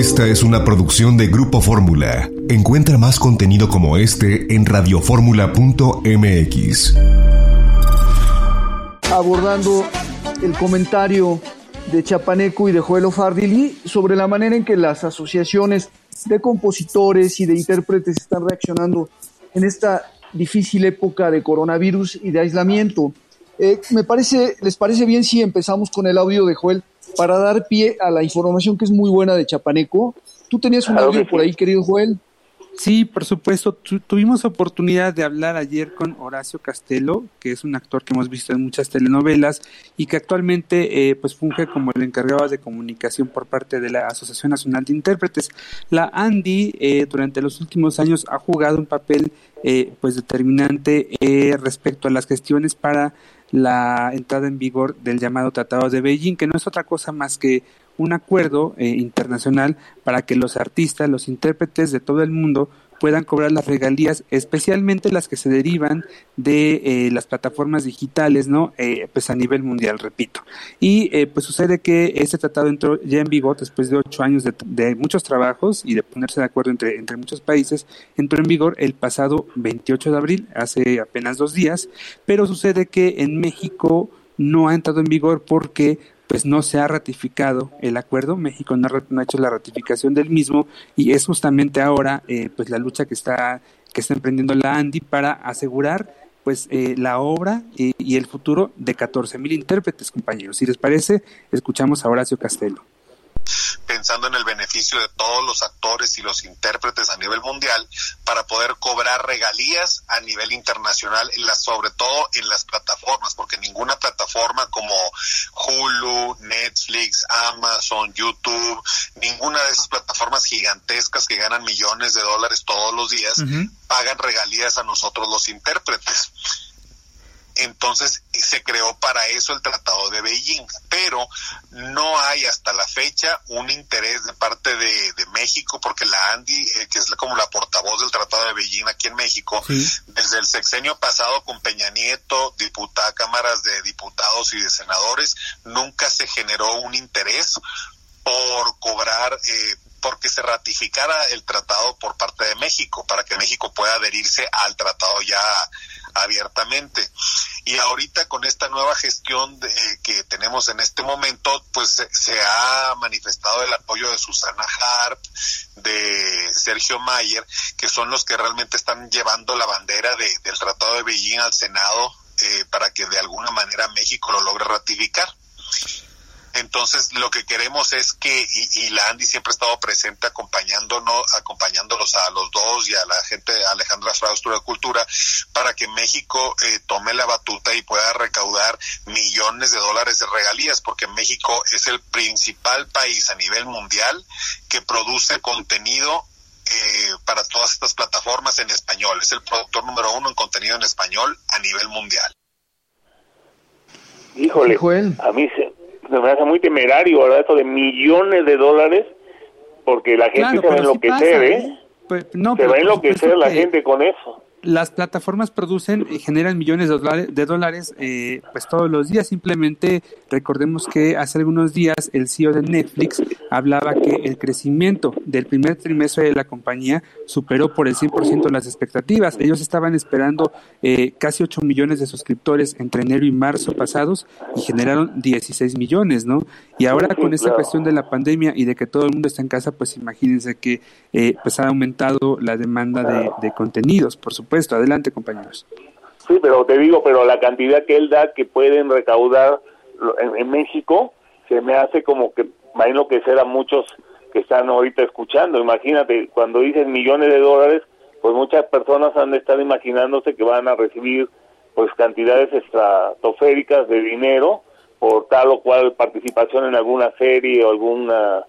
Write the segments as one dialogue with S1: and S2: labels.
S1: Esta es una producción de Grupo Fórmula. Encuentra más contenido como este en radioformula.mx.
S2: Abordando el comentario de Chapaneco y de Joelo Fardili sobre la manera en que las asociaciones de compositores y de intérpretes están reaccionando en esta difícil época de coronavirus y de aislamiento. Eh, me parece, ¿les parece bien si empezamos con el audio de Joel para dar pie a la información que es muy buena de Chapaneco? Tú tenías un audio por ahí, querido Joel.
S3: Sí, por supuesto. tuvimos oportunidad de hablar ayer con Horacio Castelo, que es un actor que hemos visto en muchas telenovelas y que actualmente eh, pues funge como el encargado de comunicación por parte de la Asociación Nacional de Intérpretes. La Andy eh, durante los últimos años ha jugado un papel eh, pues determinante respecto a las gestiones para la entrada en vigor del llamado Tratado de Beijing, que no es otra cosa más que un acuerdo eh, internacional para que los artistas, los intérpretes de todo el mundo puedan cobrar las regalías, especialmente las que se derivan de eh, las plataformas digitales, ¿no? Eh, pues a nivel mundial, repito. Y pues sucede que este tratado entró ya en vigor después de ocho años de, de, muchos trabajos y de ponerse de acuerdo entre, entre muchos países, entró en vigor el pasado 28 de abril, hace apenas dos días, pero sucede que en México no ha entrado en vigor porque pues no se ha ratificado el acuerdo, México no ha, hecho la ratificación del mismo y es justamente ahora eh, pues la lucha que está que está emprendiendo la Andy para asegurar pues eh, la obra y, y el futuro de 14 mil intérpretes, compañeros. Si les parece, escuchamos a Horacio Castelo
S4: pensando en el beneficio de todos los actores y los intérpretes a nivel mundial para poder cobrar regalías a nivel internacional, sobre todo en las plataformas, porque ninguna plataforma como Hulu, Netflix, Amazon, YouTube, ninguna de esas plataformas gigantescas que ganan millones de dólares todos los días, pagan regalías a nosotros los intérpretes. Entonces se creó para eso el Tratado de Beijing, pero no hay hasta la fecha un interés de parte de, México, porque la Andy, eh, que es como la portavoz del Tratado de Beijing aquí en México, desde el sexenio pasado con Peña Nieto, diputada, cámaras de diputados y de senadores, nunca se generó un interés por cobrar eh, porque se ratificara el tratado por parte de México, para que México pueda adherirse al tratado ya abiertamente. Y ahorita con esta nueva gestión de, que tenemos en este momento, pues se, ha manifestado el apoyo de Susana Harp, de Sergio Mayer, que son los que realmente están llevando la bandera del Tratado de Beijing al Senado eh, para que de alguna manera México lo logre ratificar. Entonces, lo que queremos es que, y, la Andy siempre ha estado presente acompañándonos, acompañándolos a los dos y a la gente de Alejandra Fraustura de Cultura, para que México eh, tome la batuta y pueda recaudar millones de dólares de regalías, porque México es el principal país a nivel mundial que produce contenido eh, para todas estas plataformas en español. Es el productor número uno en contenido en español a nivel mundial.
S5: Híjole, a mí se, me hace muy temerario, ¿verdad? Esto de millones de dólares, porque la gente se va a enloquecer, ¿eh? ¿eh? Pues, no, se va a enloquecer la gente con eso
S3: las plataformas producen y generan millones de dólares, de dólares eh, pues todos los días. Simplemente recordemos que hace algunos días el CEO de Netflix hablaba que el crecimiento del primer trimestre de la compañía superó por el 100% las expectativas. Ellos estaban esperando eh, casi 8 millones de suscriptores entre enero y marzo pasados y generaron 16 millones, ¿no? Y ahora con esta cuestión de la pandemia y de que todo el mundo está en casa, pues imagínense que eh, pues ha aumentado la demanda de, de contenidos, por supuesto supuesto. Adelante, compañeros.
S5: Sí, pero te digo, pero la cantidad que él da que pueden recaudar en, México, se me hace como que a enloquecer a muchos que están ahorita escuchando. Imagínate, cuando dicen millones de dólares, pues muchas personas han de estar imaginándose que van a recibir pues cantidades estratosféricas de dinero por tal o cual participación en alguna serie o alguna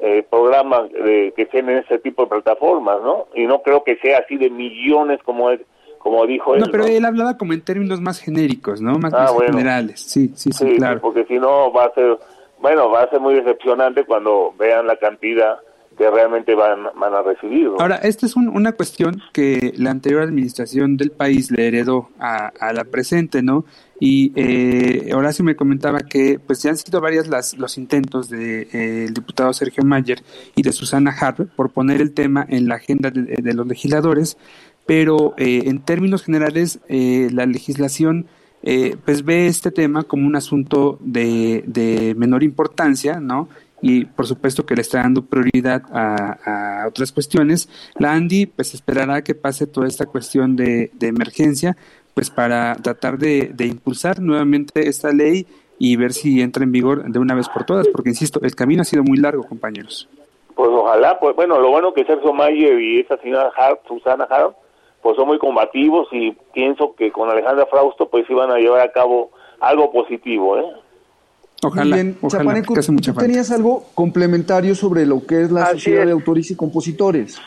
S5: eh, programas que estén en ese tipo de plataformas, ¿no? Y no creo que sea así de millones como es, como dijo él.
S3: No, pero él hablaba como en términos más genéricos, ¿no? Más, ah, generales. Sí, sí, sí, claro.
S5: porque si no va a ser, bueno, va a ser muy decepcionante cuando vean la cantidad que realmente van, van a recibir.
S3: Ahora, esta es una cuestión que la anterior administración del país le heredó a, la presente, ¿no? Y eh, Horacio me comentaba que pues ya han sido varias las, los intentos del de, eh, diputado Sergio Mayer y de Susana Harp por poner el tema en la agenda de, los legisladores, pero eh, en términos generales eh, la legislación eh, pues ve este tema como un asunto de, de menor importancia, ¿no? Y por supuesto que le está dando prioridad a, otras cuestiones. La ANDI pues esperará que pase toda esta cuestión de, emergencia pues para tratar de, impulsar nuevamente esta ley y ver si entra en vigor de una vez por todas, porque insisto, el camino ha sido muy largo, compañeros.
S5: Pues ojalá, pues bueno, lo bueno que Sergio Mayer y esa señora Hart, Susana Hart, pues son muy combativos y pienso que con Alejandra Frausto pues iban a llevar a cabo algo positivo, ¿eh?
S3: Ojalá, Bien, Chapaneco,
S2: tú tenías algo complementario sobre lo que es la sociedad de autores y compositores.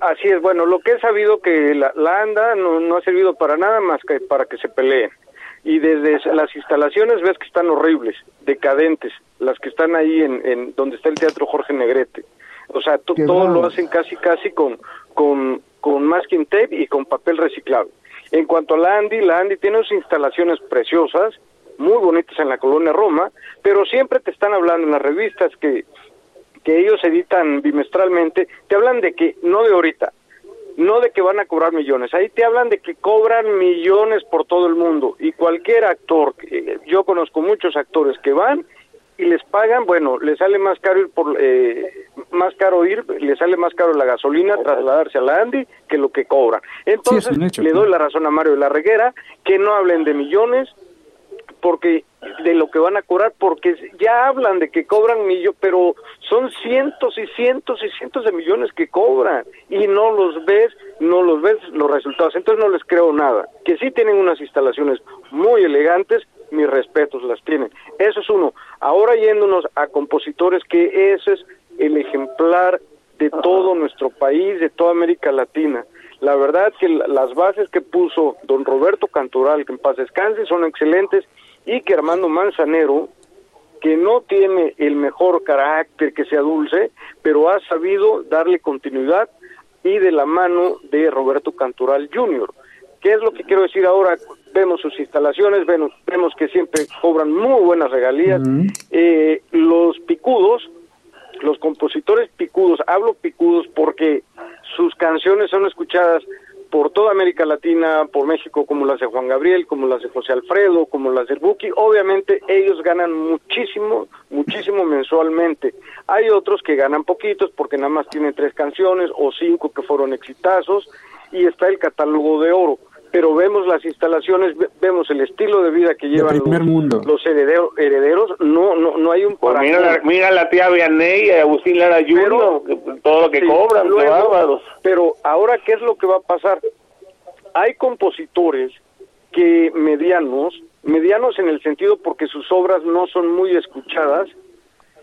S6: Así es, bueno, lo que he sabido que la, ANDA no, ha servido para nada más que para que se peleen. Y desde las instalaciones ves que están horribles, decadentes, las que están ahí en, en donde está el Teatro Jorge Negrete. O sea, todo lo hacen casi, casi con, con, con masking tape y con papel reciclado. En cuanto a la Andy, la Andy tiene unas instalaciones preciosas, muy bonitas en la colonia Roma, pero siempre te están hablando en las revistas que, que ellos editan bimestralmente, te hablan de que, no de ahorita, no de que van a cobrar millones, ahí te hablan de que cobran millones por todo el mundo y cualquier actor, eh, yo conozco muchos actores que van y les pagan, bueno, les sale más caro ir por, eh, más caro ir, les sale más caro la gasolina, trasladarse a la Andy que lo que cobran. Entonces, le doy la razón a Mario de la Reguera, que no hablen de millones, porque de lo que van a cobrar, porque ya hablan de que cobran millones, pero son cientos y cientos y cientos de millones que cobran y no los ves, no los ves los resultados, entonces no les creo nada. Que sí tienen unas instalaciones muy elegantes, mis respetos las tienen. Eso es uno. Ahora yéndonos a compositores, que ese es el ejemplar de todo nuestro país, de toda América Latina. La verdad que las bases que puso don Roberto Cantoral, que en paz descanse, son excelentes, y que Armando Manzanero, que no tiene el mejor carácter que sea dulce, pero ha sabido darle continuidad y de la mano de Roberto Cantoral Jr. ¿Qué es lo que quiero decir ahora? Vemos sus instalaciones, vemos, vemos que siempre cobran muy buenas regalías. Eh, los picudos, los compositores picudos, hablo picudos porque sus canciones son escuchadas por toda América Latina, por México, como las de Juan Gabriel, como las de José Alfredo, como las del Buki, obviamente ellos ganan muchísimo, muchísimo mensualmente. Hay otros que ganan poquitos porque nada más tienen tres canciones o cinco que fueron exitazos y está el catálogo de oro pero vemos las instalaciones, vemos el estilo de vida que llevan los, los herederos, herederos, no no no hay un
S5: pues mira, la, mira la tía Vianney y Agustín Lara Junior, todo lo que cobran, bárbaros.
S6: Pero ahora, ¿qué es lo que va a pasar? Hay compositores que medianos, medianos en el sentido porque sus obras no son muy escuchadas,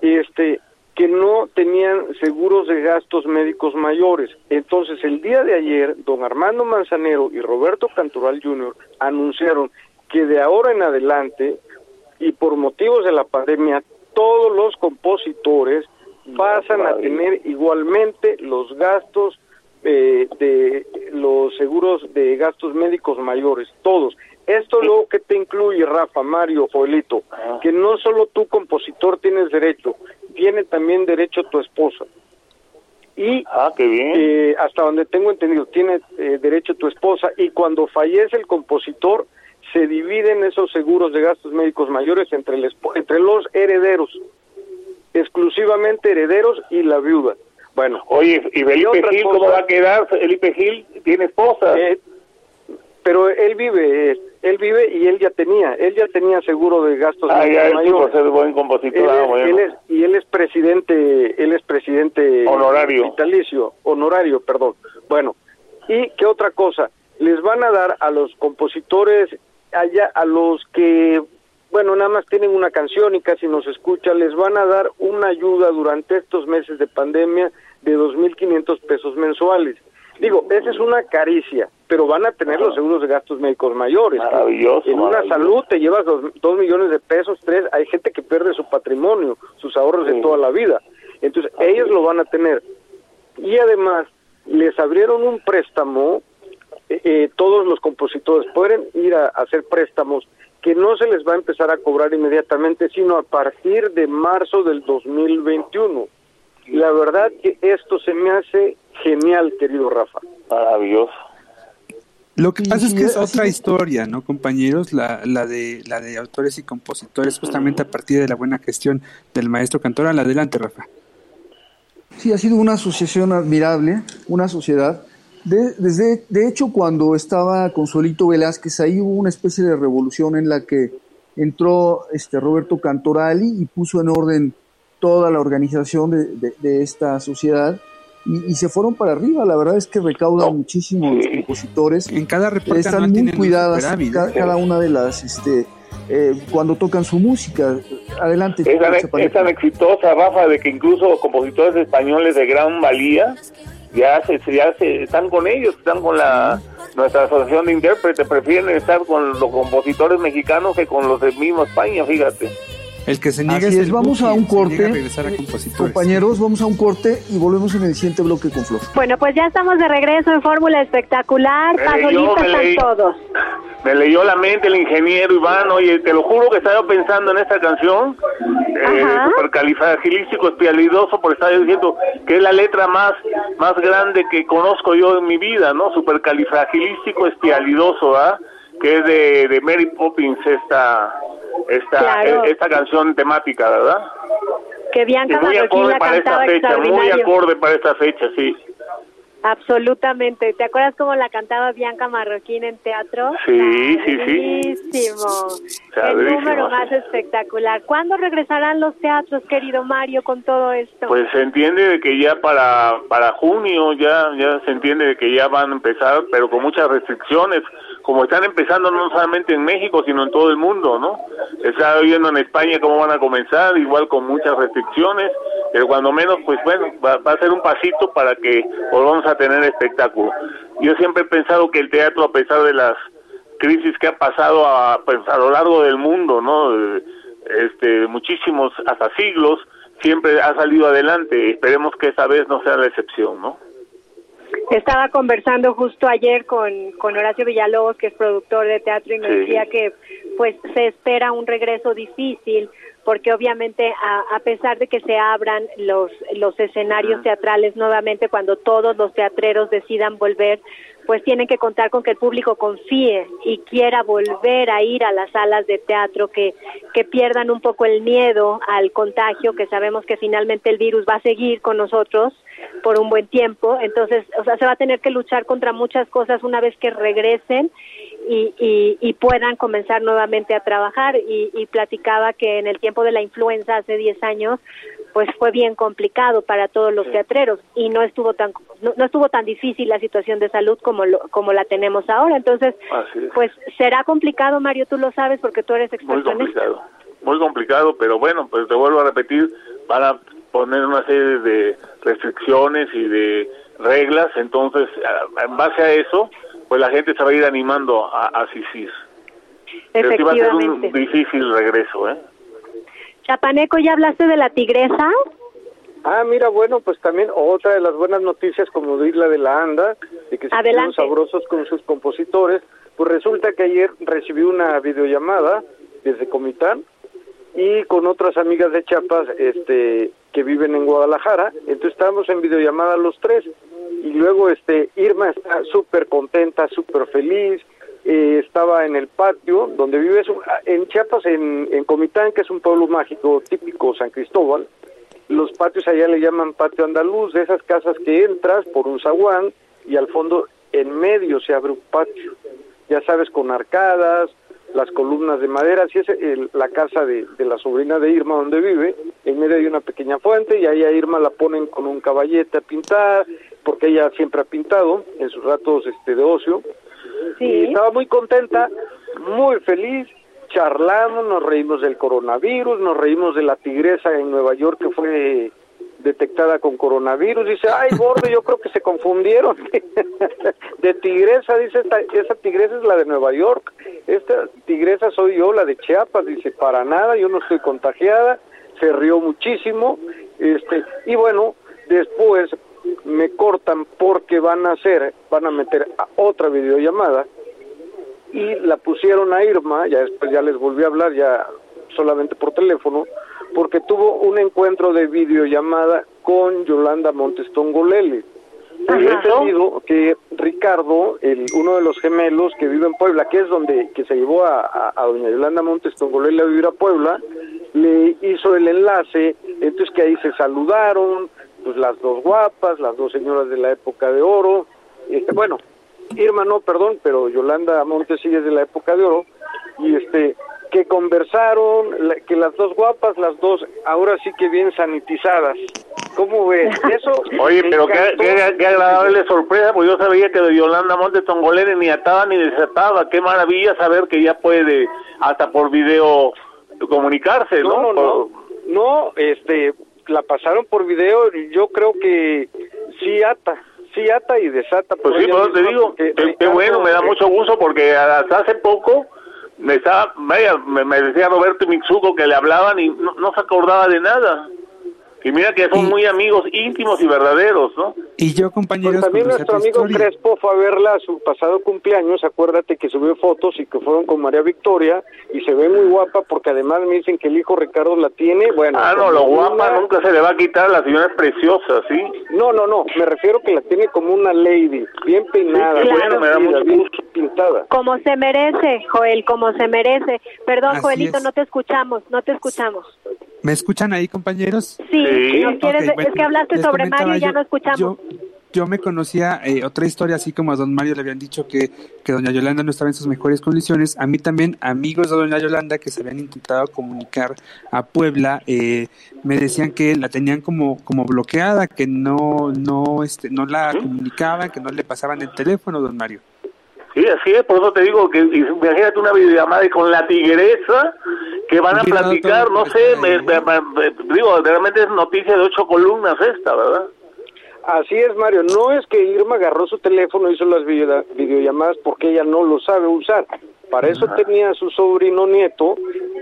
S6: este que no tenían seguros de gastos médicos mayores. Entonces, el día de ayer, don Armando Manzanero y Roberto Cantoral Jr. anunciaron que de ahora en adelante, y por motivos de la pandemia, todos los compositores pasan a tener igualmente los gastos eh, de los seguros de gastos médicos mayores, todos. Esto lo que te incluye, Rafa, Mario, Joelito, ah. que no solo tú, compositor, tienes derecho, tiene también derecho tu esposa. Y
S5: ah, qué bien.
S6: Eh, hasta donde tengo entendido, tiene eh, derecho tu esposa y cuando fallece el compositor, se dividen esos seguros de gastos médicos mayores entre, el, entre los herederos, exclusivamente herederos y la viuda. Bueno.
S5: Oye, ¿y Felipe Gil cómo va a quedar? Felipe Gil tiene esposa.
S6: Eh, pero él vive, él vive y él ya tenía, él ya tenía seguro de gastos
S5: ah, ya mayores. Ser buen compositor.
S6: Ah, él, es, y él es presidente, él es presidente
S5: honorario,
S6: vitalicio, honorario, perdón. Bueno, y qué otra cosa, les van a dar a los compositores allá, a los que bueno, nada más tienen una canción y casi nos escucha, les van a dar una ayuda durante estos meses de pandemia de 2.500 pesos mensuales. Digo, esa es una caricia, pero van a tener los seguros de gastos médicos mayores.
S5: Maravilloso.
S6: En una salud te llevas dos, millones de pesos, tres. Hay gente que pierde su patrimonio, sus ahorros de toda la vida. Entonces, ellos lo van a tener. y además les abrieron un préstamo, eh, eh, todos los compositores pueden ir a, hacer préstamos que no se les va a empezar a cobrar inmediatamente, sino a partir de marzo del 2021. La verdad que esto se me hace genial, querido Rafa.
S5: Maravilloso.
S3: Lo que pasa es que es otra historia, ¿no, compañeros? La, la, de, la de autores y compositores, justamente a partir de la buena gestión del maestro Cantoral. Adelante, Rafa.
S2: Sí, ha sido una asociación admirable, una sociedad. De, desde, de hecho, cuando estaba Consuelito Velázquez, ahí hubo una especie de revolución en la que entró este Roberto Cantorali y puso en orden toda la organización de, de, de esta sociedad y, y, se fueron para arriba. La verdad es que recaudan muchísimo los compositores.
S3: En cada reporte
S2: están muy cuidadas cada, cada, una de las este, eh, cuando tocan su música. Adelante.
S5: Es tan, es tan, exitosa, Rafa, de que incluso compositores españoles de gran valía ya se, ya se están con ellos, están con la nuestra asociación de intérpretes, prefieren estar con los compositores mexicanos que con los de mismo España, fíjate.
S3: El que se niega
S2: Así
S3: es,
S2: es vamos a un corte,
S3: a
S2: compañeros, vamos a un corte y volvemos en el siguiente bloque con Flor.
S7: Bueno, pues ya estamos de regreso en Fórmula Espectacular, pasolistas están todos.
S5: Me leyó la mente el ingeniero Iván, oye, te lo juro que estaba pensando en esta canción, eh, supercalifragilístico espialidoso, porque estaba diciendo que es la letra más, más grande que conozco yo en mi vida, ¿no? Supercalifragilístico espialidoso, ¿ah? Que es de, de Mary Poppins esta esta
S7: claro.
S5: esta canción temática, ¿verdad?
S7: Que Bianca
S5: muy acorde para esta fecha, muy acorde para esta fecha, sí.
S7: Absolutamente. ¿Te acuerdas cómo la cantaba Bianca Marroquín en teatro?
S5: Sí, sí,
S7: sí. El número más espectacular. ¿Cuándo regresarán los teatros, querido Mario, con todo esto?
S5: Pues se entiende de que ya para para junio ya ya se entiende de que ya van a empezar, pero con muchas restricciones, como están empezando no solamente en México, sino en todo el mundo, ¿no? Está viendo en España cómo van a comenzar, igual con muchas restricciones, pero cuando menos, pues bueno, va, va a ser un pasito para que volvamos a tener espectáculo. Yo siempre he pensado que el teatro, a pesar de las crisis que ha pasado a, pues, a lo largo del mundo, ¿no? Este, muchísimos, hasta siglos, siempre ha salido adelante. Esperemos que esta vez no sea la excepción, ¿no?
S7: Estaba conversando justo ayer con, con Horacio Villalobos, que es productor de teatro, y me sí. decía que pues se espera un regreso difícil porque obviamente a, a, pesar de que se abran los, los escenarios teatrales nuevamente cuando todos los teatreros decidan volver, pues tienen que contar con que el público confíe y quiera volver a ir a las salas de teatro, que, que pierdan un poco el miedo al contagio, que sabemos que finalmente el virus va a seguir con nosotros por un buen tiempo, entonces, o sea, se va a tener que luchar contra muchas cosas una vez que regresen y, y, y, puedan comenzar nuevamente a trabajar. Y, y, platicaba que en el tiempo de la influenza, hace 10 años, pues fue bien complicado para todos los teatreros y no estuvo tan no, no estuvo tan difícil la situación de salud como lo, como la tenemos ahora. Entonces, pues será complicado, Mario, tú lo sabes porque tú eres experto
S5: Muy complicado, muy complicado, pero bueno, pues te vuelvo a repetir, van a poner una serie de restricciones y de reglas, entonces, en base a eso, pues la gente se va a ir animando a, a asistir. Pero sí va a ser un difícil regreso, ¿eh?
S7: Chapaneco, ¿ya hablaste de la tigresa?
S6: Ah, mira, bueno, pues también otra de las buenas noticias, como la de la ANDA, de que se sabrosos con sus compositores, pues resulta que ayer recibí una videollamada desde Comitán y con otras amigas de Chiapas este, que viven en Guadalajara, entonces estábamos en videollamada los tres, y luego este Irma está súper contenta, súper feliz, eh, estaba en el patio donde vive en Chiapas, en, en Comitán, que es un pueblo mágico típico San Cristóbal, los patios allá le llaman patio andaluz, de esas casas que entras por un zaguán y al fondo en medio se abre un patio, ya sabes, con arcadas, las columnas de madera, así es el, la casa de, de, la sobrina de Irma donde vive, en medio hay una pequeña fuente y ahí a Irma la ponen con un caballete a pintar, porque ella siempre ha pintado en sus ratos este de ocio,
S7: sí.
S6: y estaba muy contenta, muy feliz, charlamos, nos reímos del coronavirus, nos reímos de la tigresa en Nueva York que fue detectada con coronavirus. Dice, ay, gordo, yo creo que se confundieron. de tigresa, dice, esta, esa tigresa es la de Nueva York. Esta tigresa soy yo, la de Chiapas. Dice, para nada, yo no estoy contagiada. Se rió muchísimo. este Y bueno, Después me cortan porque van a hacer, van a meter a otra videollamada. Y la pusieron a Irma, ya después ya les volví a hablar ya solamente por teléfono, porque tuvo un encuentro de videollamada con Yolanda Montes Tongolele. Y he entendido que Ricardo, el, uno de los gemelos que vive en Puebla, que es donde que se llevó a, a, doña Yolanda Montes Tongolele a vivir a Puebla, le hizo el enlace, entonces que ahí se saludaron, pues las dos guapas, las dos señoras de la época de oro, este, bueno, Irma no, perdón, pero Yolanda Montes sigue de la época de oro, y este, que conversaron, que las dos guapas, las dos ahora sí que bien sanitizadas. ¿Cómo ves? Eso
S5: Oye, pero qué, qué, agradable sorpresa, pues yo sabía que de Yolanda Montes Tongolene ni ataba ni desataba. Qué maravilla saber que ya puede hasta por video comunicarse, ¿no?
S6: No, no, no, este, la pasaron por video y yo creo que sí ata, sí ata y desata.
S5: Pues sí, pues te digo, qué, bueno, me da mucho gusto porque hasta hace poco me estaba, me, me decía Roberto Mitsuko que le hablaban y no, se acordaba de nada. Y mira que son muy amigos íntimos y verdaderos, ¿no?
S3: Y yo, compañeros...
S6: Pues también nuestro amigo Crespo fue a verla a su pasado cumpleaños, acuérdate que subió fotos y que fueron con María Victoria, y se ve muy guapa porque además me dicen que el hijo Ricardo la tiene, bueno...
S5: Ah, no, lo guapa nunca se le va a quitar, la señora es preciosa, ¿sí?
S6: No, no, no, me refiero que la tiene como una lady, bien peinada, bien pintada.
S7: Como se merece, Joel, como se merece. Perdón, Joelito, no te escuchamos, no te escuchamos.
S3: ¿Me escuchan ahí, compañeros?
S7: Sí, es que hablaste sobre Mario y ya no escuchamos.
S3: Yo, me conocía eh, otra historia, así como a don Mario le habían dicho que, que doña Yolanda no estaba en sus mejores condiciones. A mí también, amigos de doña Yolanda que se habían intentado comunicar a Puebla, eh, me decían que la tenían como, como bloqueada, que no, no, este, no la comunicaban, que no le pasaban el teléfono, don Mario.
S5: Sí, así es, por eso te digo que imagínate una videollamada y con la tigresa que van a platicar, no sé, me, digo, realmente es noticia de ocho columnas esta, ¿verdad?
S6: Así es, Mario. No es que Irma agarró su teléfono y hizo las videollamadas porque ella no lo sabe usar. Para eso tenía a su sobrino nieto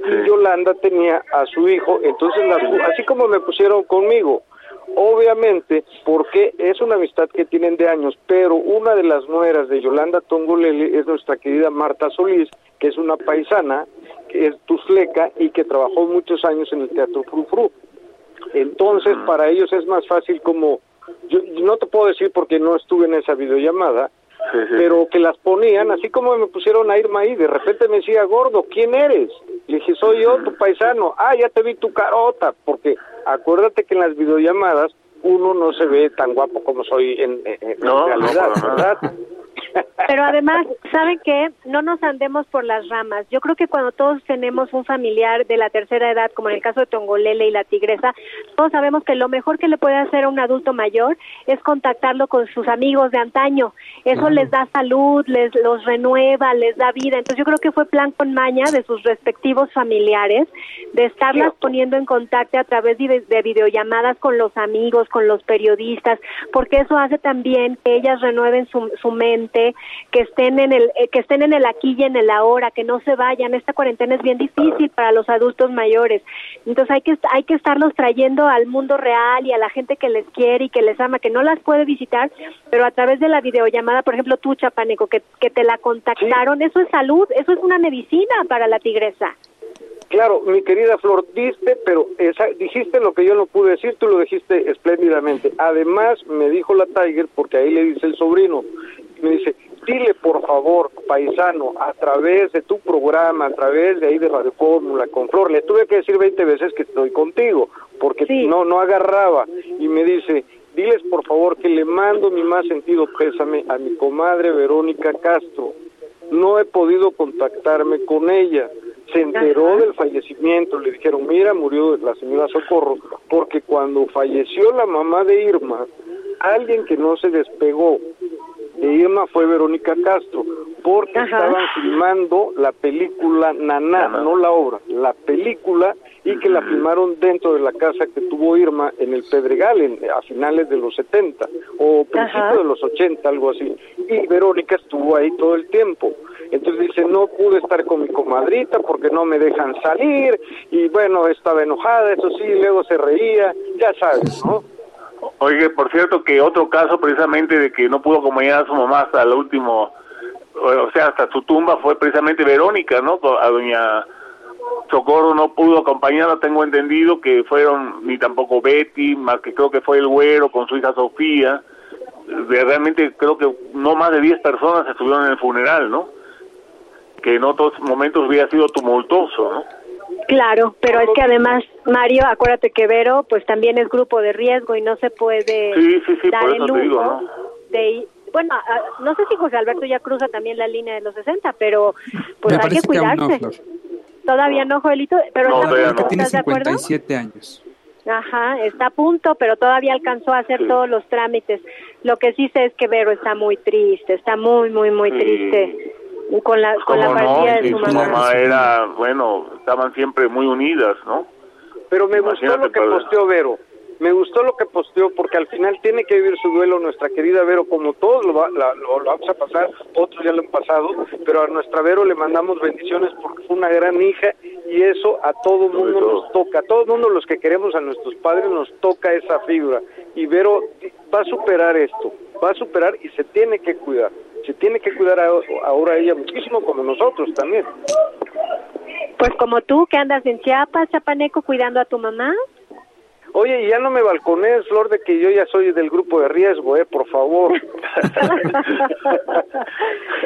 S6: y Yolanda tenía a su hijo. Entonces, así como me pusieron conmigo, obviamente, porque es una amistad que tienen de años, pero una de las nueras de Yolanda Tongolele es nuestra querida Marta Solís, que es una paisana, que es tusleca y que trabajó muchos años en el Teatro Frufru. Entonces, para ellos es más fácil como, yo no te puedo decir porque no estuve en esa videollamada, pero que las ponían, así como me pusieron a Irma ahí, de repente me decía, gordo, ¿quién eres? Le dije, soy yo, tu paisano. Ah, ya te vi tu carota, porque acuérdate que en las videollamadas uno no se ve tan guapo como soy en, realidad, ¿verdad?
S7: Pero además, ¿saben qué? No nos andemos por las ramas. Yo creo que cuando todos tenemos un familiar de la tercera edad, como en el caso de Tongolele y la tigresa, todos sabemos que lo mejor que le puede hacer a un adulto mayor es contactarlo con sus amigos de antaño. Eso les da salud, les los renueva, les da vida. Entonces yo creo que fue plan con maña de sus respectivos familiares de estarlas poniendo en contacto a través de, de videollamadas con los amigos, con los periodistas, porque eso hace también que ellas renueven su, su mente que estén en el eh, que estén en el aquí y en el ahora, que no se vayan. Esta cuarentena es bien difícil para los adultos mayores. Entonces hay que hay que estarlos trayendo al mundo real y a la gente que les quiere y que les ama, que no las puede visitar, pero a través de la videollamada, por ejemplo, tú Chapaneco que que te la contactaron, eso es salud, eso es una medicina para la tigresa.
S6: Claro, mi querida Flor, diste, pero esa, dijiste lo que yo no pude decir, tú lo dijiste espléndidamente. Además, me dijo la Tiger, porque ahí le dice el sobrino, me dice, dile por favor, paisano, a través de tu programa, a través de ahí de Radio Fórmula, con Flor, le tuve que decir 20 veces que estoy contigo, porque no, no agarraba, y me dice, diles por favor que le mando mi más sentido pésame a mi comadre Verónica Castro, no he podido contactarme con ella, se enteró del fallecimiento, le dijeron, mira, murió la señora Socorro, porque cuando falleció la mamá de Irma, alguien que no se despegó de Irma fue Verónica Castro, porque estaban filmando la película Naná, no la obra, la película, y que la filmaron dentro de la casa que tuvo Irma en el Pedregal a finales de los 70 o principios de los 80, algo así. Y Verónica estuvo ahí todo el tiempo. Entonces dice, no pude estar con mi comadrita porque no me dejan salir, y bueno, estaba enojada, eso sí, luego se reía, ya sabes, ¿no?
S5: Oye, por cierto que otro caso precisamente de que no pudo acompañar a su mamá hasta el último, o sea, hasta su tumba fue precisamente Verónica, ¿no? A doña Socorro no pudo acompañarla, tengo entendido que fueron ni tampoco Betty, más que creo que fue el güero con su hija Sofía. Realmente creo que no más de 10 personas estuvieron en el funeral, ¿no? Que en otros momentos hubiera sido tumultuoso, ¿no?
S7: Claro, pero es que además, Mario, acuérdate que Vero pues también es grupo de riesgo y no se puede
S5: sí, sí, sí, dar el lujo digo, ¿no?
S7: de bueno, no sé si José Alberto ya cruza también la línea de los 60, pero pues hay que cuidarse. Todavía no, Joelito, pero
S5: no,
S3: está tiene 57 años.
S7: Ajá, está a punto, pero todavía alcanzó a hacer todos los trámites. Lo que sí sé es que Vero está muy triste, está muy, muy, muy triste con la, con la partida de su mamá.
S5: Su mamá era, bueno, estaban siempre muy unidas, ¿no?
S6: Pero me gustó lo que posteó Vero. Me gustó lo que posteó porque al final tiene que vivir su duelo nuestra querida Vero, como todos lo, lo, vamos a pasar, otros ya lo han pasado, pero a nuestra Vero le mandamos bendiciones porque fue una gran hija y eso a todo mundo nos toca, a todo mundo los que queremos a nuestros padres nos toca esa figura y Vero va a superar esto, va a superar y se tiene que cuidar, se tiene que cuidar ahora ella muchísimo como nosotros también.
S7: Pues como tú que andas en Chiapas, Chapaneco, cuidando a tu mamá.
S6: Oye, ya no me balcones, Flor, de que yo ya soy del grupo de riesgo, ¿eh? Por favor.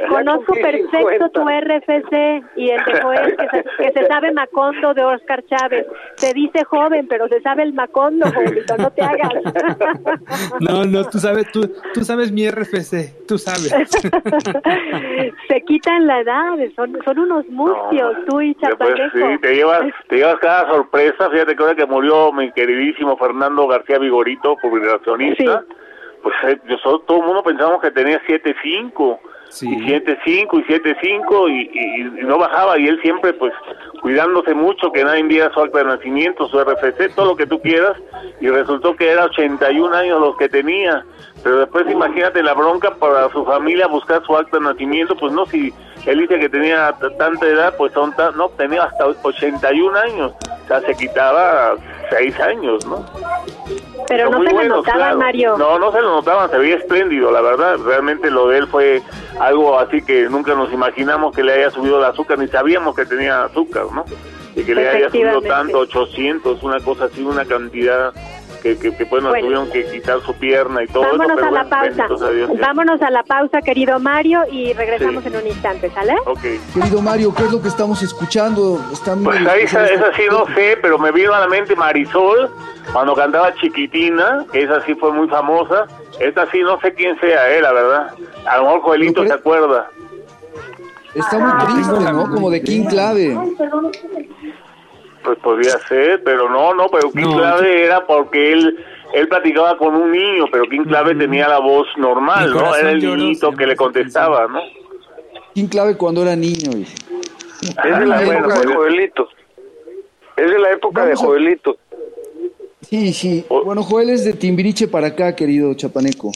S7: Conozco perfecto tu RFC y el de Joel, que se, sabe Macondo de Oscar Chávez. Se dice joven, pero se sabe el Macondo, Joelito, no te hagas.
S3: no, no, tú sabes, tú, tú sabes mi RFC, tú sabes.
S7: se quitan la edad, son, son unos mustios, tú y Chapaneco.
S5: sí, te llevas, te llevas cada sorpresa, fíjate que ahora que murió mi queridísimo Fernando García Vigorito, publicacionista, pues eh, yo, todo el mundo pensamos que tenía 7.5 sí. y 7.5 y 7.5 y, y, no bajaba y él siempre pues cuidándose mucho que nadie enviara su acta de nacimiento, su RFC, todo lo que tú quieras y resultó que era 81 años los que tenía, pero después imagínate la bronca para su familia buscar su acta de nacimiento, pues no si él dice que tenía tanta edad, pues son no tenía hasta 81 años, o sea, se quitaba seis años, ¿no?
S7: Pero no se lo notaba, Mario.
S5: No, no se lo notaba, se veía espléndido, la verdad. Realmente lo de él fue algo así que nunca nos imaginamos que le haya subido el azúcar, ni sabíamos que tenía azúcar, ¿no? Y que le haya subido tanto, 800, una cosa así, una cantidad que, que, que nos tuvieron que quitar su pierna y todo
S7: Vámonos
S5: eso,
S7: a la pausa. vámonos a la pausa, querido Mario, y regresamos en un instante, ¿sale?
S2: Querido Mario, ¿qué es lo que estamos escuchando?
S5: Están pues ahí esa, sí no sé, pero me vino a la mente Marisol, cuando cantaba Chiquitina, que esa sí fue muy famosa. Esta sí no sé quién sea, eh, la verdad. A lo mejor Joelito se acuerda.
S2: Está muy triste, ¿no? Como de King Clave.
S5: Pues podría ser, pero no, no, pero King Clave era porque él él platicaba con un niño, pero King Clave tenía la voz normal, ¿no? Era el niñito que le contestaba, ¿no?
S2: King Clave cuando era niño.
S6: Es de la época de Joelito. Es de la época de Joelito.
S2: Sí, sí. Bueno, Joel es de Timbiriche para acá, querido Chapaneco.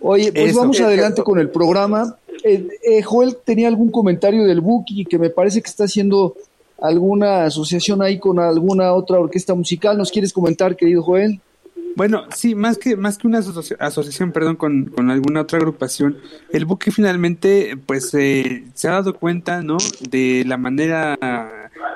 S2: Oye, pues vamos adelante con el programa. Eh, eh, Joel tenía algún comentario del Buki que me parece que está haciendo alguna asociación ahí con alguna otra orquesta musical. ¿Nos quieres comentar, querido Joel?
S3: Bueno, sí, más que, más que una asociación, perdón, con, con, alguna otra agrupación, el buque finalmente, pues, eh, se ha dado cuenta, ¿no? De la manera,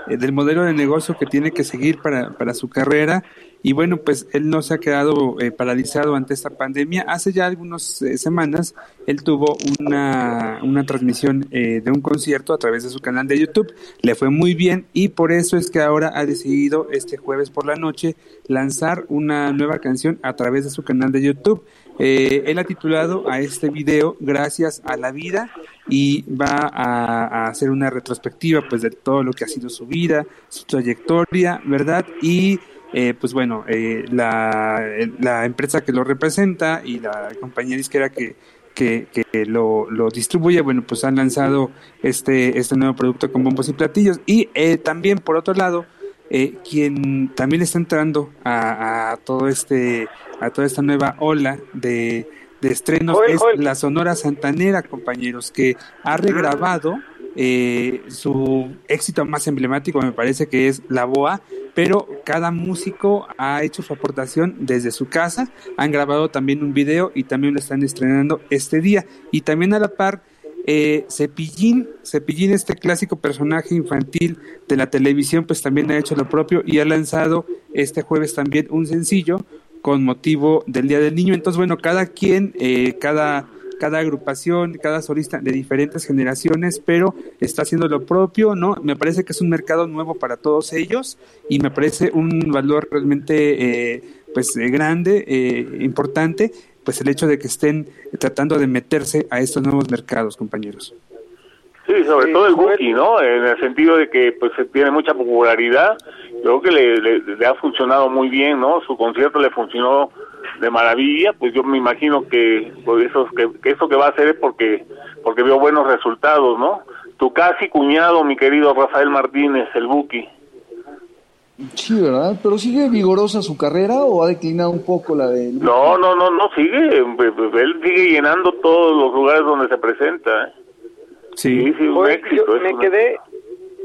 S3: eh, del modelo de negocio que tiene que seguir para, para su carrera y bueno, pues él no se ha quedado eh, paralizado ante esta pandemia. Hace ya algunas eh, semanas él tuvo una, una transmisión eh, de un concierto a través de su canal de YouTube. Le fue muy bien y por eso es que ahora ha decidido este jueves por la noche lanzar una nueva canción a través de su canal de YouTube. él ha titulado a este video Gracias a la vida y va a, a, hacer una retrospectiva pues de todo lo que ha sido su vida, su trayectoria, ¿verdad? Y eh, pues bueno, eh, la, la, empresa que lo representa y la compañía disquera que, que, lo, lo, distribuye, bueno, pues han lanzado este, este nuevo producto con bombos y platillos. Y eh, también, por otro lado, quien también está entrando a, todo este, a toda esta nueva ola de, de estrenos es la Sonora Santanera, compañeros, que ha regrabado eh, su éxito más emblemático me parece que es La Boa, pero cada músico ha hecho su aportación desde su casa, han grabado también un video y también lo están estrenando este día. Y también a la par, eh, Cepillín, Cepillín, este clásico personaje infantil de la televisión, pues también ha hecho lo propio y ha lanzado este jueves también un sencillo con motivo del Día del Niño. Entonces, bueno, cada quien, eh, cada cada agrupación, cada solista de diferentes generaciones, pero está haciendo lo propio, ¿no? Me parece que es un mercado nuevo para todos ellos y me parece un valor realmente, eh, pues, eh, grande, eh, importante, pues el hecho de que estén tratando de meterse a estos nuevos mercados, compañeros.
S5: Sí, sobre todo el Buki, ¿no? En el sentido de que pues tiene mucha popularidad, creo que le, le ha funcionado muy bien, ¿no? Su concierto le funcionó de maravilla, pues yo me imagino que pues eso que, eso que va a hacer es porque porque vio buenos resultados, ¿no? Tu casi cuñado, mi querido Rafael Martínez, el Buki.
S2: Sí, ¿verdad? Pero sigue vigorosa su carrera o ha declinado un poco la de
S5: No, no, no, no sigue, él sigue llenando todos los lugares donde se presenta. ¿eh?
S3: Sí,
S5: sí, un éxito,
S6: me quedé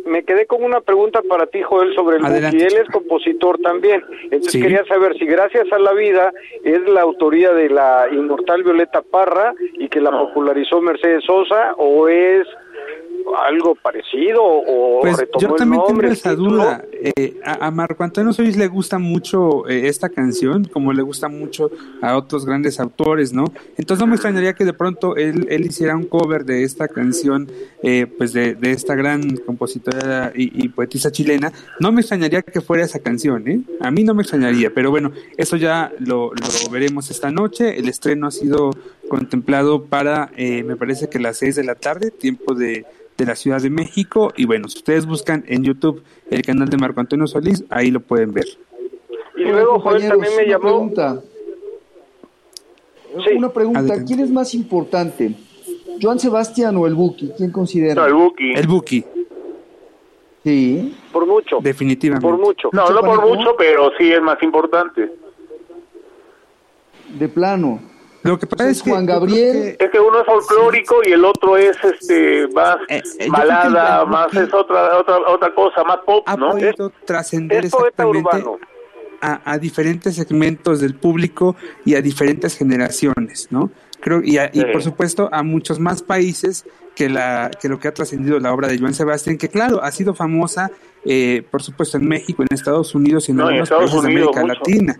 S6: me quedé con una pregunta para ti, Joel, sobre el Buki. Él es compositor también. Entonces quería saber si gracias a la vida es la autoría de la inmortal Violeta Parra y que la popularizó Mercedes Sosa o es algo parecido o
S3: pues yo también tengo esa duda. Eh, a, Marco Antonio Solís le gusta mucho eh, esta canción, como le gusta mucho a otros grandes autores, ¿no? Entonces no me extrañaría que de pronto él, él hiciera un cover de esta canción, eh, pues de, de, esta gran compositora y, y, poetisa chilena. No me extrañaría que fuera esa canción, ¿eh? A mí no me extrañaría, pero bueno, eso ya lo, lo veremos esta noche. El estreno ha sido contemplado para, me parece que las seis de la tarde, tiempo de de la Ciudad de México. Y bueno, si ustedes buscan en YouTube el canal de Marco Antonio Solís, ahí lo pueden ver.
S6: Y luego, Joel, también me llamó.
S2: Pregunta. Una pregunta: ¿quién es más importante? ¿Joan Sebastián o el Buki? ¿Quién considera?
S5: No, el Buki.
S3: El Buki.
S2: Sí.
S6: Por mucho.
S3: Definitivamente.
S6: Por mucho.
S5: No, no por mucho, pero sí es más importante.
S2: De plano.
S3: Lo que pasa es que
S2: Juan Gabriel
S5: es que uno es folclórico y el otro es este más eh, eh, balada, más es otra otra otra cosa, más pop,
S3: ha
S5: ¿no?
S3: podido trascender exactamente a, a, diferentes segmentos del público y a diferentes generaciones, ¿no? Creo y, y por supuesto a muchos más países que la que lo que ha trascendido la obra de Joan Sebastián, que claro ha sido famosa eh, por supuesto en México, en Estados Unidos y en algunos países de América Latina.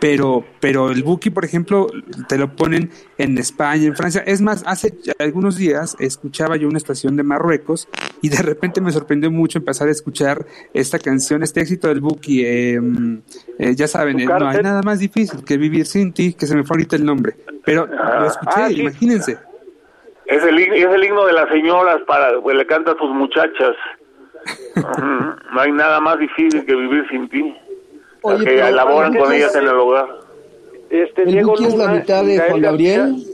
S3: Pero, pero el Buki, por ejemplo, te lo ponen en España, en Francia. Es más, hace algunos días escuchaba yo una estación de Marruecos y de repente me sorprendió mucho empezar a escuchar esta canción, este éxito del Buki. Em, eh, ya saben, eh, no hay nada más difícil que vivir sin ti, que se me fue ahorita el nombre. Pero lo ah. escuché, ah, imagínense.
S5: Es el, es el himno de las señoras para pues, le canta a sus muchachas no hay nada más difícil que vivir sin ti. que elaboran con ellas en el hogar.
S2: Este, Diego es la mitad de Juan Gabriel?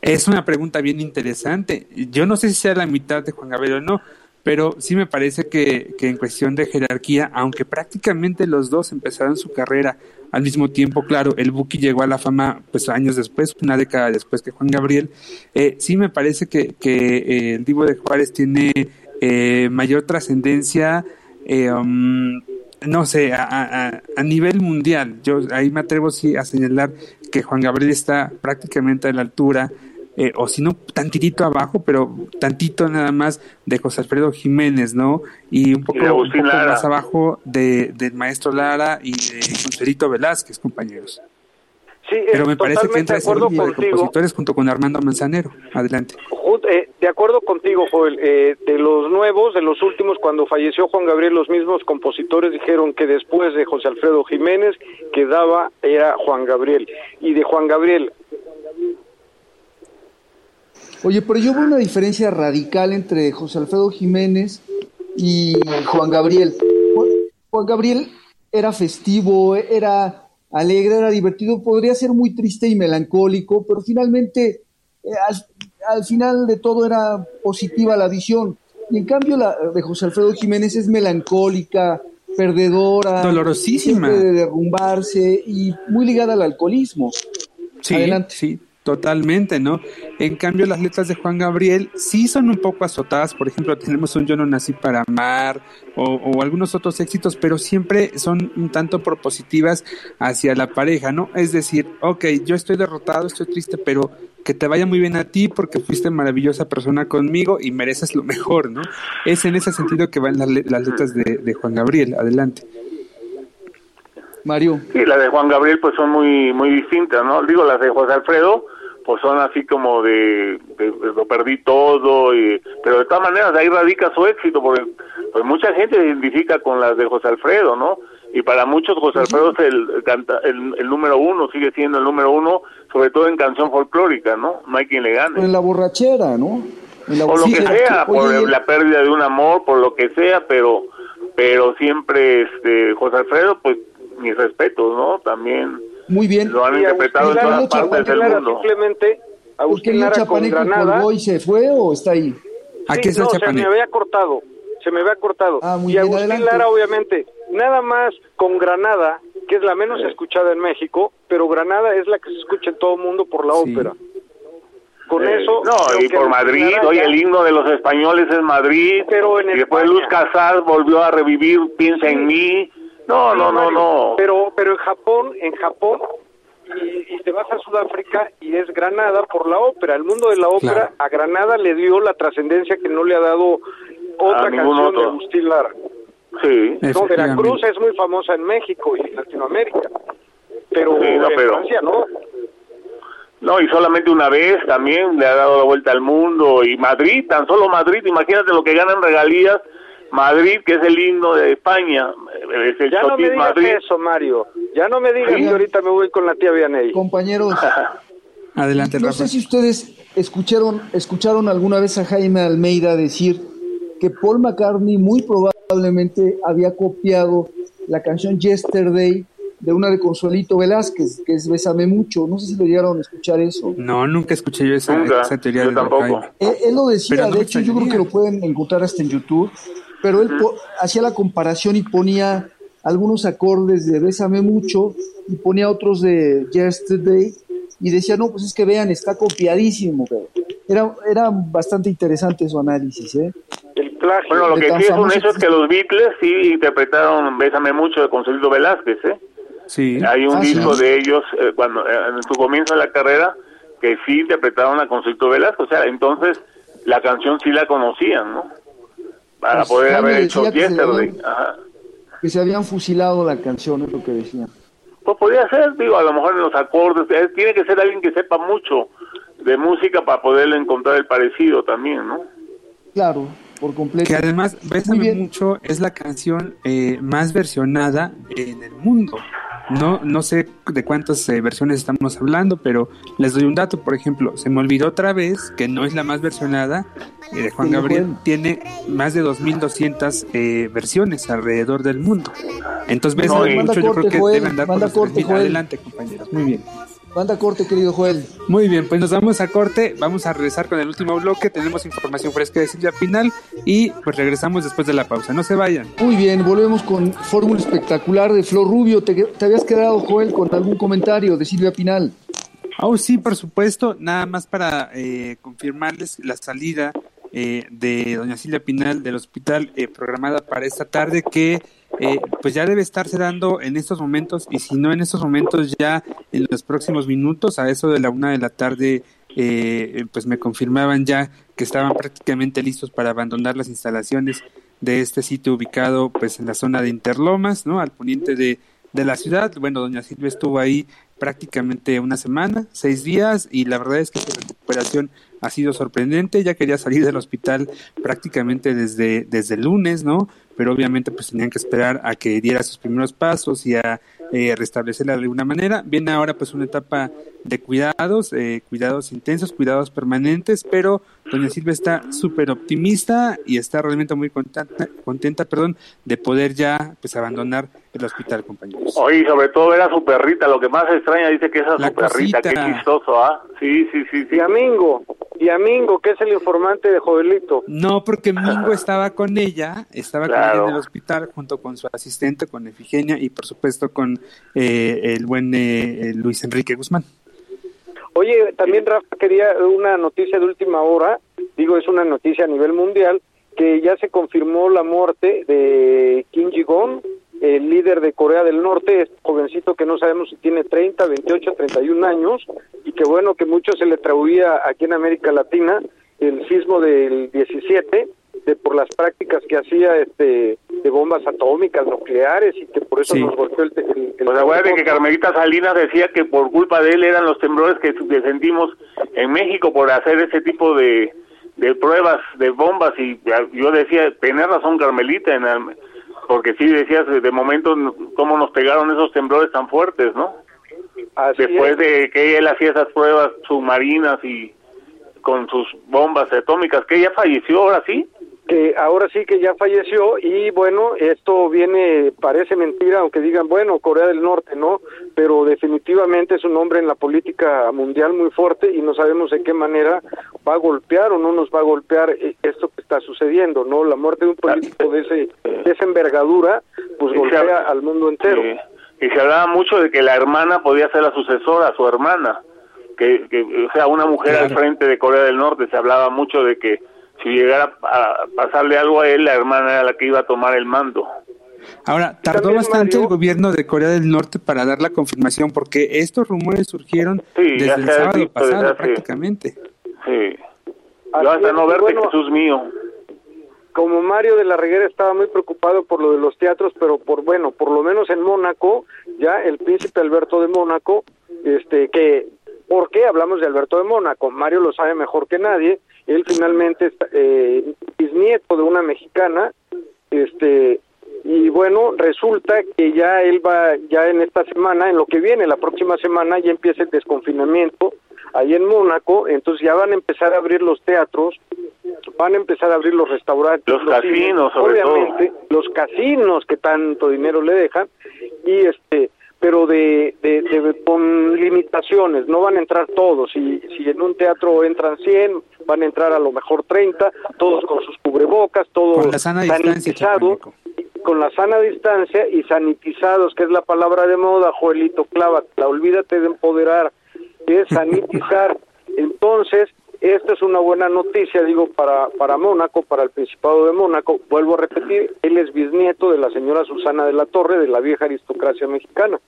S3: Es una pregunta bien interesante. Yo no sé si sea la mitad de Juan Gabriel o no, pero sí me parece que, que en cuestión de jerarquía, aunque prácticamente los dos empezaron su carrera al mismo tiempo, claro, el Buki llegó a la fama pues años después, una década después que Juan Gabriel, eh, sí me parece que, que eh, el Divo de Juárez tiene eh, mayor trascendencia, eh, um, no sé, a, a, nivel mundial. Yo ahí me atrevo sí a señalar que Juan Gabriel está prácticamente a la altura, eh, o si no, tantitito abajo, pero tantito nada más de José Alfredo Jiménez, ¿no? Y un poco, más abajo de, del maestro Lara y de Consuelito Velázquez, compañeros.
S6: Sí,
S3: Pero me parece que entra ese grupo de compositores junto con Armando Manzanero. Adelante.
S6: Eh, de acuerdo contigo, Joel. Eh, de los nuevos, de los últimos, cuando falleció Juan Gabriel, los mismos compositores dijeron que después de José Alfredo Jiménez quedaba era Juan Gabriel. Y de Juan Gabriel.
S2: Oye, pero yo veo una diferencia radical entre José Alfredo Jiménez y Juan Gabriel. Juan Gabriel era festivo, era alegre, era divertido, podría ser muy triste y melancólico, pero finalmente eh, al, final de todo era positiva la visión. Y en cambio la de José Alfredo Jiménez es melancólica, perdedora,
S3: dolorosísima,
S2: de derrumbarse y muy ligada al alcoholismo.
S3: Sí, Adelante. sí. Totalmente, ¿no? En cambio, las letras de Juan Gabriel sí son un poco azotadas. Por ejemplo, tenemos un Yo no nací para amar o, algunos otros éxitos, pero siempre son un tanto propositivas hacia la pareja, ¿no? Es decir, ok, yo estoy derrotado, estoy triste, pero que te vaya muy bien a ti porque fuiste maravillosa persona conmigo y mereces lo mejor, ¿no? Es en ese sentido que van las, letras de, de Juan Gabriel. Adelante.
S2: Mario.
S5: Sí, las de Juan Gabriel pues son muy muy distintas, ¿no? Digo, las de José Alfredo pues son así como de, lo perdí todo, y, pero de todas maneras ahí radica su éxito, porque pues mucha gente se identifica con las de José Alfredo, ¿no? Y para muchos José Alfredo es el, el, número uno, sigue siendo el número uno, sobre todo en canción folclórica, ¿no? No hay quien le gane.
S2: En la borrachera, ¿no?
S5: por lo que sea, por la pérdida de un amor, por lo que sea, pero pero siempre este José Alfredo, pues mis respetos, ¿no? También
S2: muy bien.
S5: Lo han interpretado en todas partes del mundo.
S6: Simplemente
S2: Agustín Lara con Granada. y se fue o está ahí?
S6: Aquí no, se me había cortado. Se me había cortado. Ah, y Agustín Lara, obviamente, nada más con Granada, que es la menos escuchada en México, pero Granada es la que se escucha en todo el mundo por la ópera. Con eso.
S5: No, y por Madrid. Hoy el himno de los españoles es Madrid. Pero en y después Luz Casal volvió a revivir Piensa en mí. No, no, no, no.
S6: Pero, pero en Japón, en Japón, y, te vas a Sudáfrica y es Granada por la ópera. El mundo de la ópera a Granada le dio la trascendencia que no le ha dado otra canción de Agustín Lara.
S5: Sí.
S6: No, Veracruz es muy famosa en México y en Latinoamérica, pero, en Francia no.
S5: No, y solamente una vez también le ha dado la vuelta al mundo. Y Madrid, tan solo Madrid, imagínate lo que ganan regalías Madrid, que es el himno de España. Es el
S6: ya no me digas eso, Mario. Ya no me digas que ahorita me voy con la tía Vianey.
S2: Compañeros,
S3: adelante.
S2: No sé si ustedes escucharon, escucharon alguna vez a Jaime Almeida decir que Paul McCartney muy probablemente había copiado la canción Yesterday de una de Consuelito Velázquez, que es Bésame Mucho. No sé si lo llegaron a escuchar eso.
S3: No, nunca escuché yo esa, teoría.
S5: Yo tampoco.
S2: Él, él, lo decía, de hecho yo creo que lo pueden encontrar hasta en YouTube pero él hacía la comparación y ponía algunos acordes de Bésame mucho y ponía otros de Yesterday y decía, no, pues es que vean, está copiadísimo. Pero era, era bastante interesante su análisis. ¿eh?
S5: El Bueno, lo que sí es un hecho es que los Beatles sí interpretaron Bésame mucho de Consuelo Velázquez. ¿eh?
S3: Sí.
S5: Hay un ah, disco de ellos eh, cuando eh, en su comienzo de la carrera que sí interpretaron a Consuelo Velázquez. O sea, entonces la canción sí la conocían, ¿no? Para pues, poder haber hecho Yesterday. Que se, habían,
S2: que se habían fusilado la canción, es lo que decían.
S5: Pues podría ser, digo, a lo mejor en los acordes, tiene que ser alguien que sepa mucho de música para poderle encontrar el parecido también, ¿no?
S2: Claro, por completo.
S3: Que además, Bésame mucho es la canción eh, más versionada en el mundo. No, no sé de cuántas eh, versiones estamos hablando, pero les doy un dato, por ejemplo, se me olvidó otra vez que no es la más versionada, eh, Juan Gabriel tiene más de 2.200 eh, versiones alrededor del mundo. Entonces, ves mucho, yo creo que deben andar por Adelante, compañeros, muy bien.
S2: Manda corte, querido Joel.
S3: Muy bien, pues nos vamos a corte. Vamos a regresar con el último bloque. Tenemos información fresca de Silvia Pinal y pues regresamos después de la pausa. No se vayan.
S2: Muy bien, volvemos con Fórmula Espectacular de Flor Rubio. ¿Te, habías quedado, Joel, con algún comentario de Silvia Pinal?
S3: Oh, sí, por supuesto. Nada más para eh, confirmarles la salida eh, de doña Silvia Pinal del hospital eh, programada para esta tarde que eh, pues ya debe estarse dando en estos momentos y si no en estos momentos ya en los próximos minutos a eso de la una de la tarde eh, pues me confirmaban ya que estaban prácticamente listos para abandonar las instalaciones de este sitio ubicado pues en la zona de Interlomas, ¿no? Al poniente de, de la ciudad. Bueno, doña Silvia estuvo ahí prácticamente una semana, seis días, y la verdad es que su recuperación ha sido sorprendente. Ya quería salir del hospital prácticamente desde, desde lunes, ¿no? Pero obviamente pues tenían que esperar a que diera sus primeros pasos y a eh, restablecerla de alguna manera. Viene ahora pues una etapa de cuidados, eh, cuidados intensos, cuidados permanentes, pero doña Silvia está súper optimista y está realmente muy contenta, contenta perdón, de poder ya pues abandonar el hospital, compañeros.
S5: Oye, sobre todo ver a su perrita, lo que más extraña dice que es a su perrita, qué chistoso, ¿ah? Sí, sí, sí, sí.
S6: Y a Mingo, y a Mingo, que es el informante de Jovelito.
S3: No, porque Mingo estaba con ella, estaba con ella en el hospital junto con su asistente, con Efigenia y por supuesto con eh, el buen eh, Luis Enrique Guzmán.
S6: Oye, también Rafa quería una noticia de última hora, digo, es una noticia a nivel mundial, que ya se confirmó la muerte de Kim Jong-un, el líder de Corea del Norte, este jovencito que no sabemos si tiene 30, 28, 31 años, y que bueno, que mucho se le atribuía aquí en América Latina el sismo del 17, de por las prácticas que hacía este de bombas atómicas nucleares y que por eso nos golpeó el, el,
S5: pues acuérdate que Carmelita Salinas decía que por culpa de él eran los temblores que, sentimos en México por hacer ese tipo de, de pruebas de bombas y yo decía, tener razón Carmelita, en porque sí decías de momento cómo nos pegaron esos temblores tan fuertes, ¿no? Después de que él hacía esas pruebas submarinas y con sus bombas atómicas, que ella falleció ahora sí
S6: que ahora sí que ya falleció y bueno, esto viene, parece mentira, aunque digan, bueno, Corea del Norte, ¿no? Pero definitivamente es un hombre en la política mundial muy fuerte y no sabemos de qué manera va a golpear o no nos va a golpear eh, esto que está sucediendo, ¿no? La muerte de un político de, ese, de esa envergadura, pues golpea al mundo entero.
S5: y se hablaba mucho de que la hermana podía ser la sucesora, su hermana, que, que o sea, una mujer al frente de Corea del Norte, se hablaba mucho de que si llegara a pasarle algo a él, la hermana era la que iba a tomar el mando.
S3: Ahora, tardó bastante el gobierno de Corea del Norte para dar la confirmación, porque estos rumores surgieron desde el sábado pasado prácticamente.
S5: Sí. Yo hasta no verte, Jesús mío.
S6: Como Mario de la Reguera estaba muy preocupado por lo de los teatros, pero por bueno, por lo menos en Mónaco, ya el príncipe Alberto de Mónaco, este, que, ¿por qué hablamos de Alberto de Mónaco? Mario lo sabe mejor que nadie, él finalmente eh, es nieto de una mexicana, este y bueno, resulta que ya él va, ya en esta semana, en lo que viene, la próxima semana, ya empieza el desconfinamiento ahí en Mónaco, entonces ya van a empezar a abrir los teatros, van a empezar a abrir los restaurantes,
S5: los, casinos, obviamente,
S6: los casinos que tanto dinero le dejan, y este pero de, de, con limitaciones, no van a entrar todos, si, si en un teatro entran 100, van a entrar a lo mejor 30, todos con sus cubrebocas, todos
S3: con la sana sanitizados,
S6: con la sana distancia y sanitizados, que es la palabra de moda, Joelito Clava, la olvídate de empoderar, es sanitizar. Entonces, esta es una buena noticia, digo, para, para Mónaco, para el Principado de Mónaco. Vuelvo a repetir, él es bisnieto de la señora Susana de la Torre, de la vieja aristocracia mexicana.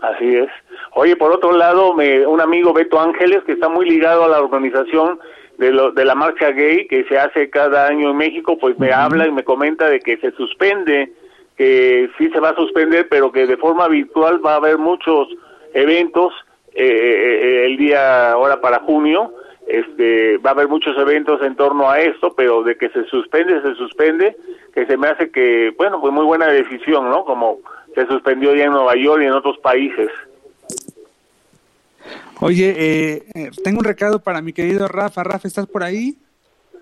S5: Así es. Oye, por otro lado, me, un amigo Beto Ángeles, que está muy ligado a la organización de, lo, de la marcha gay que se hace cada año en México, pues me habla y me comenta de que se suspende, que sí se va a suspender, pero que de forma virtual va a haber muchos eventos eh, eh, eh el día ahora para junio. Este, va a haber muchos eventos en torno a esto, pero de que se suspende, se suspende, que se me hace que, bueno, pues muy buena decisión, ¿no? Como se suspendió ya en Nueva York y en otros países.
S3: Oye, eh, eh, tengo un recado para mi querido Rafa. Rafa, ¿estás por ahí?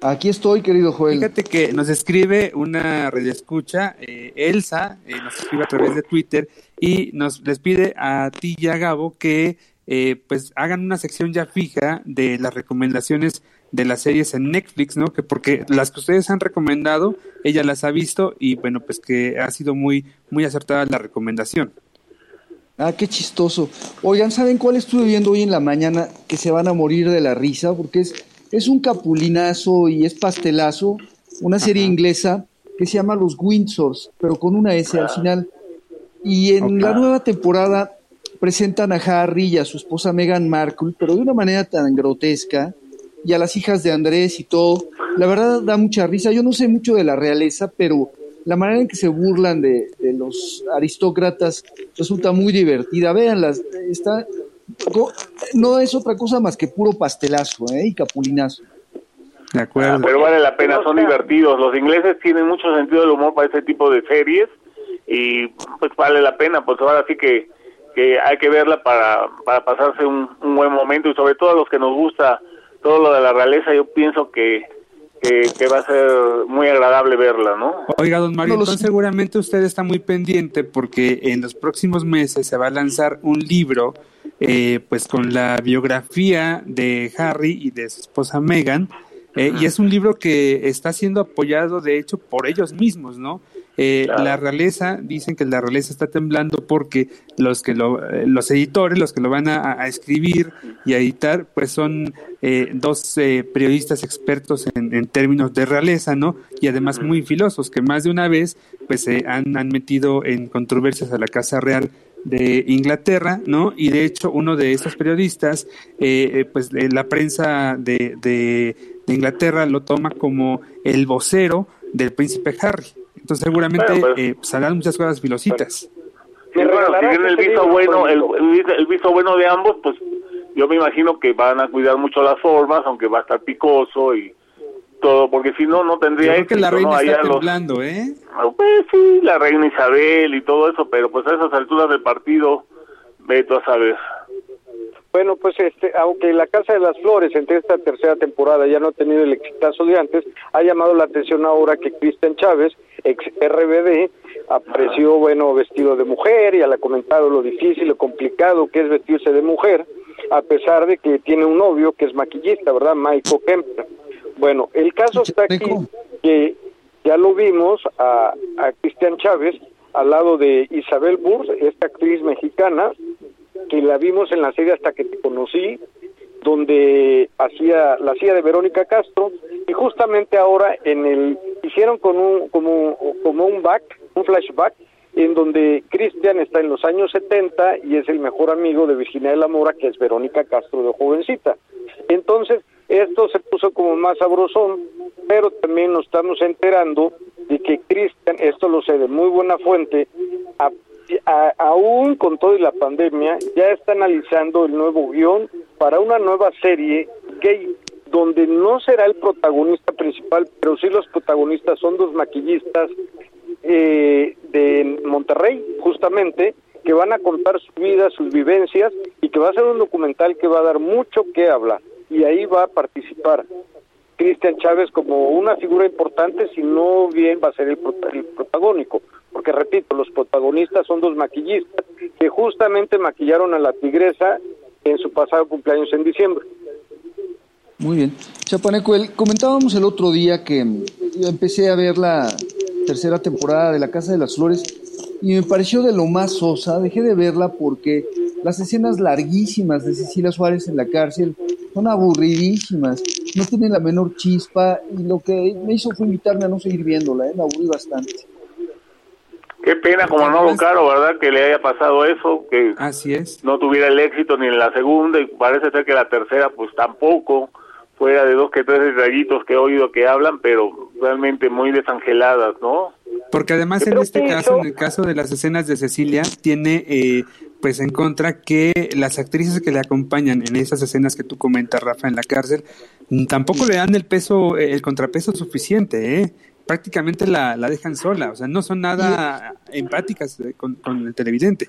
S2: Aquí estoy, querido Joel.
S3: Fíjate que nos escribe una redescucha, eh, Elsa, eh, nos escribe a través de Twitter y nos les pide a ti y a Gabo que pues hagan una sección ya fija de las recomendaciones de las series en Netflix, ¿no? Que porque las que ustedes han recomendado, ella las ha visto y bueno, pues que ha sido muy muy acertada la recomendación.
S2: Ah, qué chistoso. Oigan, ¿saben cuál estuve viendo hoy en la mañana que se van a morir de la risa? Porque es, es un capulinazo y es pastelazo, una serie inglesa que se llama Los Windsors, pero con una S al final. Y en la nueva temporada presentan a Harry y a su esposa Meghan Markle, pero de una manera tan grotesca y a las hijas de Andrés y todo. La verdad da mucha risa. Yo no sé mucho de la realeza, pero la manera en que se burlan de, los aristócratas resulta muy divertida. Véanlas, está, no es otra cosa más que puro pastelazo ¿eh? y capulinazo.
S3: De acuerdo.
S5: pero vale la pena, son divertidos. Los ingleses tienen mucho sentido del humor para ese tipo de series y pues vale la pena, pues ahora sí que, que hay que verla para, para pasarse un, un buen momento y sobre todo a los que nos gusta todo lo de la realeza, yo pienso que, que, va a ser muy agradable verla, ¿no?
S3: Oiga, don Mario, entonces seguramente usted está muy pendiente porque en los próximos meses se va a lanzar un libro, eh, pues con la biografía de Harry y de su esposa Meghan, eh, y es un libro que está siendo apoyado, de hecho, por ellos mismos, ¿no? Eh, la realeza, dicen que la realeza está temblando porque los que lo, eh, los editores, los que lo van a, escribir y a editar, pues son eh, dos periodistas expertos en, términos de realeza, ¿no? Y además muy filosos, que más de una vez, pues se han, han metido en controversias a la Casa Real de Inglaterra, ¿no? Y de hecho uno de estos periodistas, pues la prensa de, de, de Inglaterra lo toma como el vocero del príncipe Harry. Entonces seguramente pues, eh, saldrán muchas cosas filositas.
S5: Sí, bueno, si viene el visto bueno, el, el, visto bueno de ambos, pues yo me imagino que van a cuidar mucho las formas, aunque va a estar picoso y todo, porque si no, no tendría
S3: creo que la reina está temblando, ¿eh?
S5: Ah, pues sí, la reina Isabel y todo eso, pero pues a esas alturas del partido, veto a saber.
S6: Bueno, pues este, aunque la Casa de las Flores entre esta tercera temporada ya no ha tenido el exitazo de antes, ha llamado la atención ahora que Cristian Chávez, ex RBD, apareció, bueno, vestido de mujer y ha comentado lo difícil, lo complicado que es vestirse de mujer, a pesar de que tiene un novio que es maquillista, ¿verdad? Michael Kemper. Bueno, el caso está aquí que ya lo vimos a, a Cristian Chávez al lado de Isabel Burs, esta actriz mexicana, la vimos en la serie hasta que te conocí, donde hacía la hacía de Verónica Castro y justamente ahora en el hicieron con un como como un back, un flashback en donde Cristian está en los años 70 y es el mejor amigo de Virginia de la Mora, que es Verónica Castro de jovencita. Entonces, esto se puso como más sabrosón, pero también nos estamos enterando de que Cristian, esto lo sé de muy buena fuente, aún con toda la pandemia, ya está analizando el nuevo guion para una nueva serie gay, donde no será el protagonista principal, pero sí los protagonistas son dos maquillistas eh, de Monterrey, justamente, que van a contar su vida, sus vivencias, y que va a ser un documental que va a dar mucho que hablar. Y ahí va a participar Cristian Chávez como una figura importante, si no bien va a ser el, el protagónico porque repito, los protagonistas son dos maquillistas que justamente maquillaron a la tigresa en su pasado cumpleaños en diciembre.
S2: Muy bien. Chapaneco, comentábamos el otro día que yo empecé a ver la tercera temporada de La Casa de las Flores y me pareció de lo más sosa. Dejé de verla porque las escenas larguísimas de Cecilia Suárez en la cárcel son aburridísimas, no tienen la menor chispa y lo que me hizo fue invitarme a no seguir viéndola, ¿eh? me aburrí bastante.
S5: Qué pena como no Caro, ¿verdad? Que le haya pasado eso, que
S3: Así es.
S5: no tuviera el éxito ni en la segunda y parece ser que la tercera pues tampoco, fuera de dos que tres rayitos que he oído que hablan, pero realmente muy desangeladas, ¿no?
S3: Porque además en este caso, en el caso de las escenas de Cecilia, tiene eh, pues en contra que las actrices que le acompañan en esas escenas que tú comentas, Rafa, en la cárcel, tampoco le dan el peso, el contrapeso suficiente, ¿eh? prácticamente la, la dejan sola, o sea, no son nada empáticas eh, con, el televidente.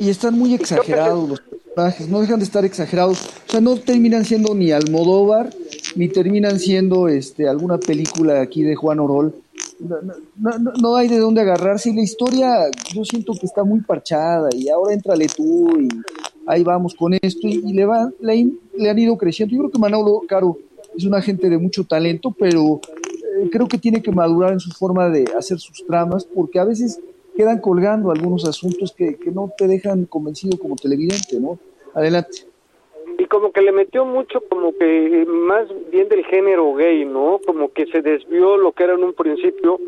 S2: Y están muy exagerados los personajes, no dejan de estar exagerados, o sea, no terminan siendo ni Almodóvar, ni terminan siendo este alguna película aquí de Juan Orol. No, no, hay de dónde agarrarse y la historia yo siento que está muy parchada y ahora entrale tú y ahí vamos con esto y, le, va, le, le, han ido creciendo. Yo creo que Manolo Caro es una gente de mucho talento, pero creo que tiene que madurar en su forma de hacer sus tramas, porque a veces quedan colgando algunos asuntos que, que no te dejan convencido como televidente, ¿no? Adelante.
S6: Y como que le metió mucho como que más bien del género gay, ¿no? Como que se desvió lo que era en un principio,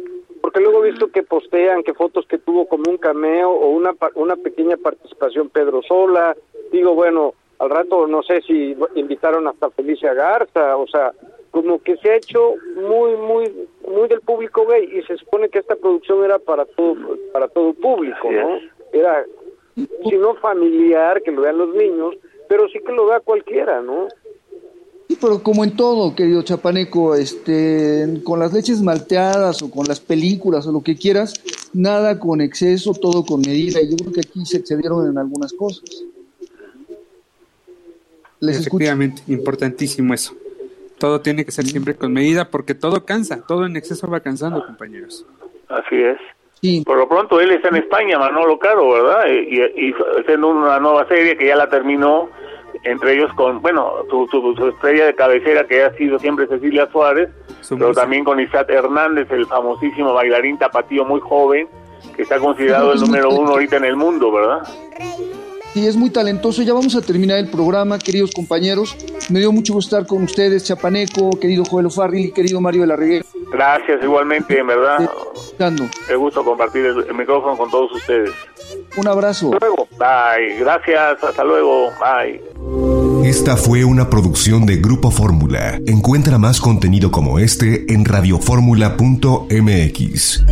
S6: porque luego he visto que postean que fotos que tuvo como un cameo o una, una pequeña participación Pedro Sola, digo, bueno, al rato no sé si invitaron hasta Felicia Garza, o sea, como que se ha hecho muy muy muy del público gay y se supone que esta producción era para todo para todo público no era si no familiar que lo vean los niños pero sí que lo vea cualquiera no
S2: sí pero como en todo querido chapaneco este con las leches malteadas o con las películas o lo que quieras nada con exceso todo con medida. Y yo creo que aquí se excedieron en algunas cosas.
S3: Les Efectivamente, importantísimo eso. Todo tiene que ser siempre con medida porque todo cansa, todo en exceso va cansando, compañeros.
S5: Así es. Por lo pronto él está en España, Manolo Caro, ¿verdad? Y, y, haciendo una nueva serie que ya la terminó entre ellos con, bueno, su, su, estrella de cabecera que ha sido siempre Cecilia Suárez, pero también con Isaac Hernández, el famosísimo bailarín tapatío muy joven, que está considerado el número uno ahorita en el mundo, ¿verdad?
S2: Sí, es muy talentoso. Ya vamos a terminar el programa, queridos compañeros. Me dio mucho gusto estar con ustedes, Chapaneco, querido Joel O'Farrill y querido Mario de la Reguera.
S5: Gracias, igualmente, en verdad. Me gusto compartir el, micrófono con todos ustedes.
S2: Un abrazo.
S5: Hasta luego. Bye. Gracias. Hasta luego. Bye.
S1: Esta fue una producción de Grupo Fórmula. Encuentra más contenido como este en radioformula.mx.